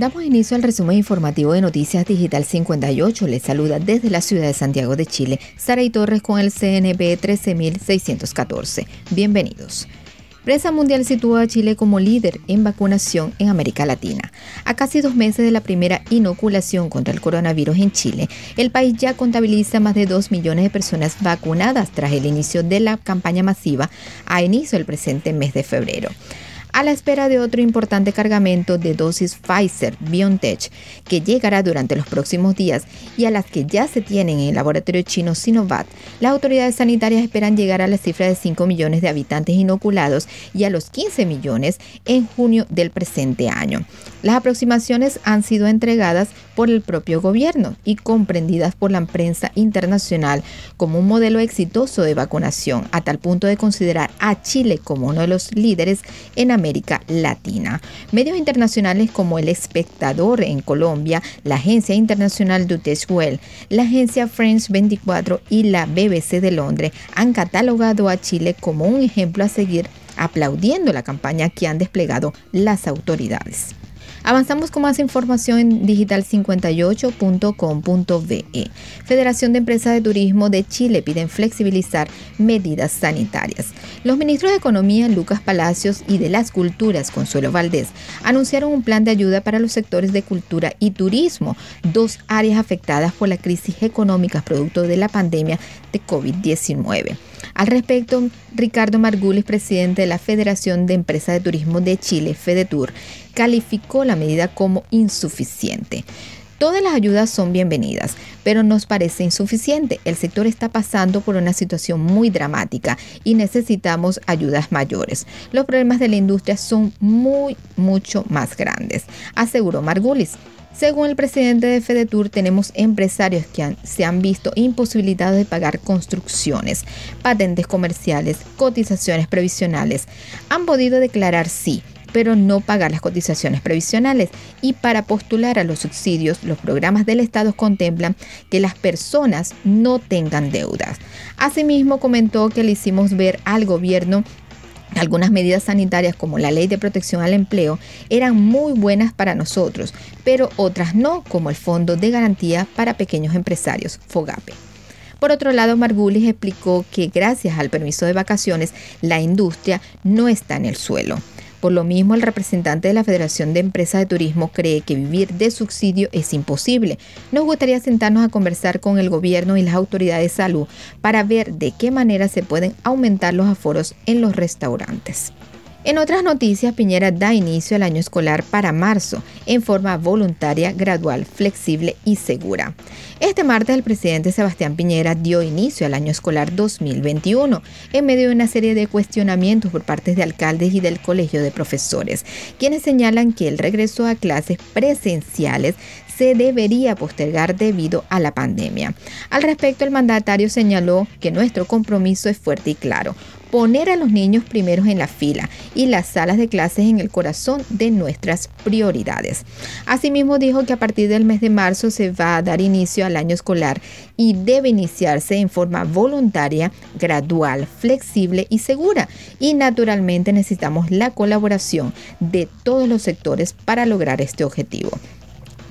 Damos inicio al resumen informativo de Noticias Digital 58. Les saluda desde la ciudad de Santiago de Chile, Saray Torres con el CNB 13614. Bienvenidos. Prensa Mundial sitúa a Chile como líder en vacunación en América Latina. A casi dos meses de la primera inoculación contra el coronavirus en Chile, el país ya contabiliza más de 2 millones de personas vacunadas tras el inicio de la campaña masiva a inicio del presente mes de febrero a la espera de otro importante cargamento de dosis Pfizer BioNTech que llegará durante los próximos días y a las que ya se tienen en el laboratorio chino Sinovac, las autoridades sanitarias esperan llegar a la cifra de 5 millones de habitantes inoculados y a los 15 millones en junio del presente año. Las aproximaciones han sido entregadas por el propio gobierno y comprendidas por la prensa internacional como un modelo exitoso de vacunación, a tal punto de considerar a Chile como uno de los líderes en América Latina. Medios internacionales como El Espectador en Colombia, la Agencia Internacional Dutch Well, la Agencia France 24 y la BBC de Londres han catalogado a Chile como un ejemplo a seguir aplaudiendo la campaña que han desplegado las autoridades. Avanzamos con más información en digital58.com.be. Federación de Empresas de Turismo de Chile piden flexibilizar medidas sanitarias. Los ministros de Economía Lucas Palacios y de las Culturas Consuelo Valdés anunciaron un plan de ayuda para los sectores de cultura y turismo, dos áreas afectadas por la crisis económica producto de la pandemia de COVID-19. Al respecto, Ricardo Margulis, presidente de la Federación de Empresas de Turismo de Chile, FEDETUR, calificó la medida como insuficiente. Todas las ayudas son bienvenidas, pero nos parece insuficiente. El sector está pasando por una situación muy dramática y necesitamos ayudas mayores. Los problemas de la industria son muy, mucho más grandes, aseguró Margulis. Según el presidente de FEDETUR, tenemos empresarios que se han visto imposibilitados de pagar construcciones, patentes comerciales, cotizaciones previsionales. Han podido declarar sí, pero no pagar las cotizaciones previsionales. Y para postular a los subsidios, los programas del Estado contemplan que las personas no tengan deudas. Asimismo, comentó que le hicimos ver al gobierno algunas medidas sanitarias como la ley de protección al empleo eran muy buenas para nosotros, pero otras no, como el Fondo de Garantía para Pequeños Empresarios, FOGAPE. Por otro lado, Margulis explicó que gracias al permiso de vacaciones, la industria no está en el suelo. Por lo mismo, el representante de la Federación de Empresas de Turismo cree que vivir de subsidio es imposible. Nos gustaría sentarnos a conversar con el gobierno y las autoridades de salud para ver de qué manera se pueden aumentar los aforos en los restaurantes. En otras noticias, Piñera da inicio al año escolar para marzo en forma voluntaria, gradual, flexible y segura. Este martes el presidente Sebastián Piñera dio inicio al año escolar 2021 en medio de una serie de cuestionamientos por parte de alcaldes y del Colegio de Profesores, quienes señalan que el regreso a clases presenciales se debería postergar debido a la pandemia. Al respecto, el mandatario señaló que nuestro compromiso es fuerte y claro poner a los niños primeros en la fila y las salas de clases en el corazón de nuestras prioridades. Asimismo dijo que a partir del mes de marzo se va a dar inicio al año escolar y debe iniciarse en forma voluntaria, gradual, flexible y segura. Y naturalmente necesitamos la colaboración de todos los sectores para lograr este objetivo.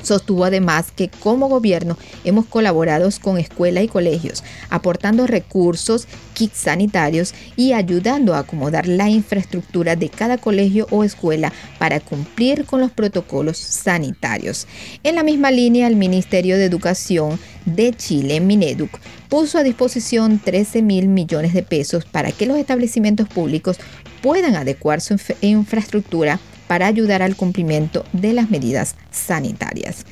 Sostuvo además que como gobierno hemos colaborado con escuelas y colegios, aportando recursos, kits sanitarios y ayudando a acomodar la infraestructura de cada colegio o escuela para cumplir con los protocolos sanitarios. En la misma línea, el Ministerio de Educación de Chile, Mineduc, puso a disposición 13 mil millones de pesos para que los establecimientos públicos puedan adecuar su infraestructura para ayudar al cumplimiento de las medidas sanitarias.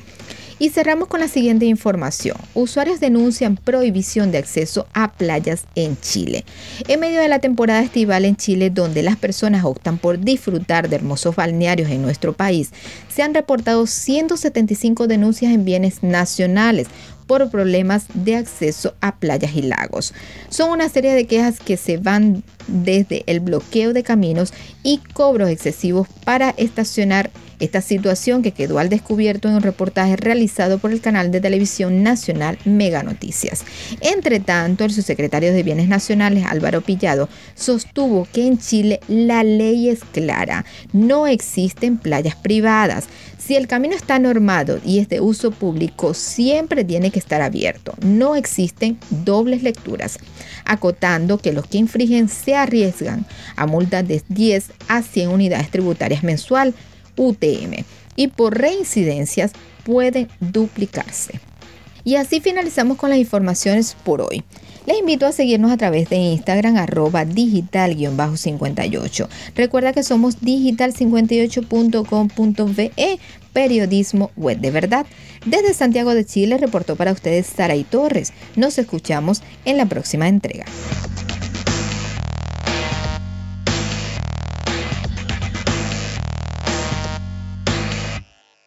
Y cerramos con la siguiente información. Usuarios denuncian prohibición de acceso a playas en Chile. En medio de la temporada estival en Chile, donde las personas optan por disfrutar de hermosos balnearios en nuestro país, se han reportado 175 denuncias en bienes nacionales por problemas de acceso a playas y lagos. Son una serie de quejas que se van desde el bloqueo de caminos y cobros excesivos para estacionar esta situación que quedó al descubierto en un reportaje realizado por el canal de televisión nacional Mega Noticias. Entre tanto, el subsecretario de Bienes Nacionales, Álvaro Pillado, sostuvo que en Chile la ley es clara, no existen playas privadas Si el camino está normado y es de uso público, siempre tiene que estar abierto. No existen dobles lecturas, acotando que los que infringen se arriesgan a multas de 10 a 100 unidades tributarias mensual UTM y por reincidencias pueden duplicarse. Y así finalizamos con las informaciones por hoy. Les invito a seguirnos a través de Instagram arroba digital-58. Recuerda que somos digital58.com.ve, periodismo web de verdad. Desde Santiago de Chile reportó para ustedes Saray Torres. Nos escuchamos en la próxima entrega.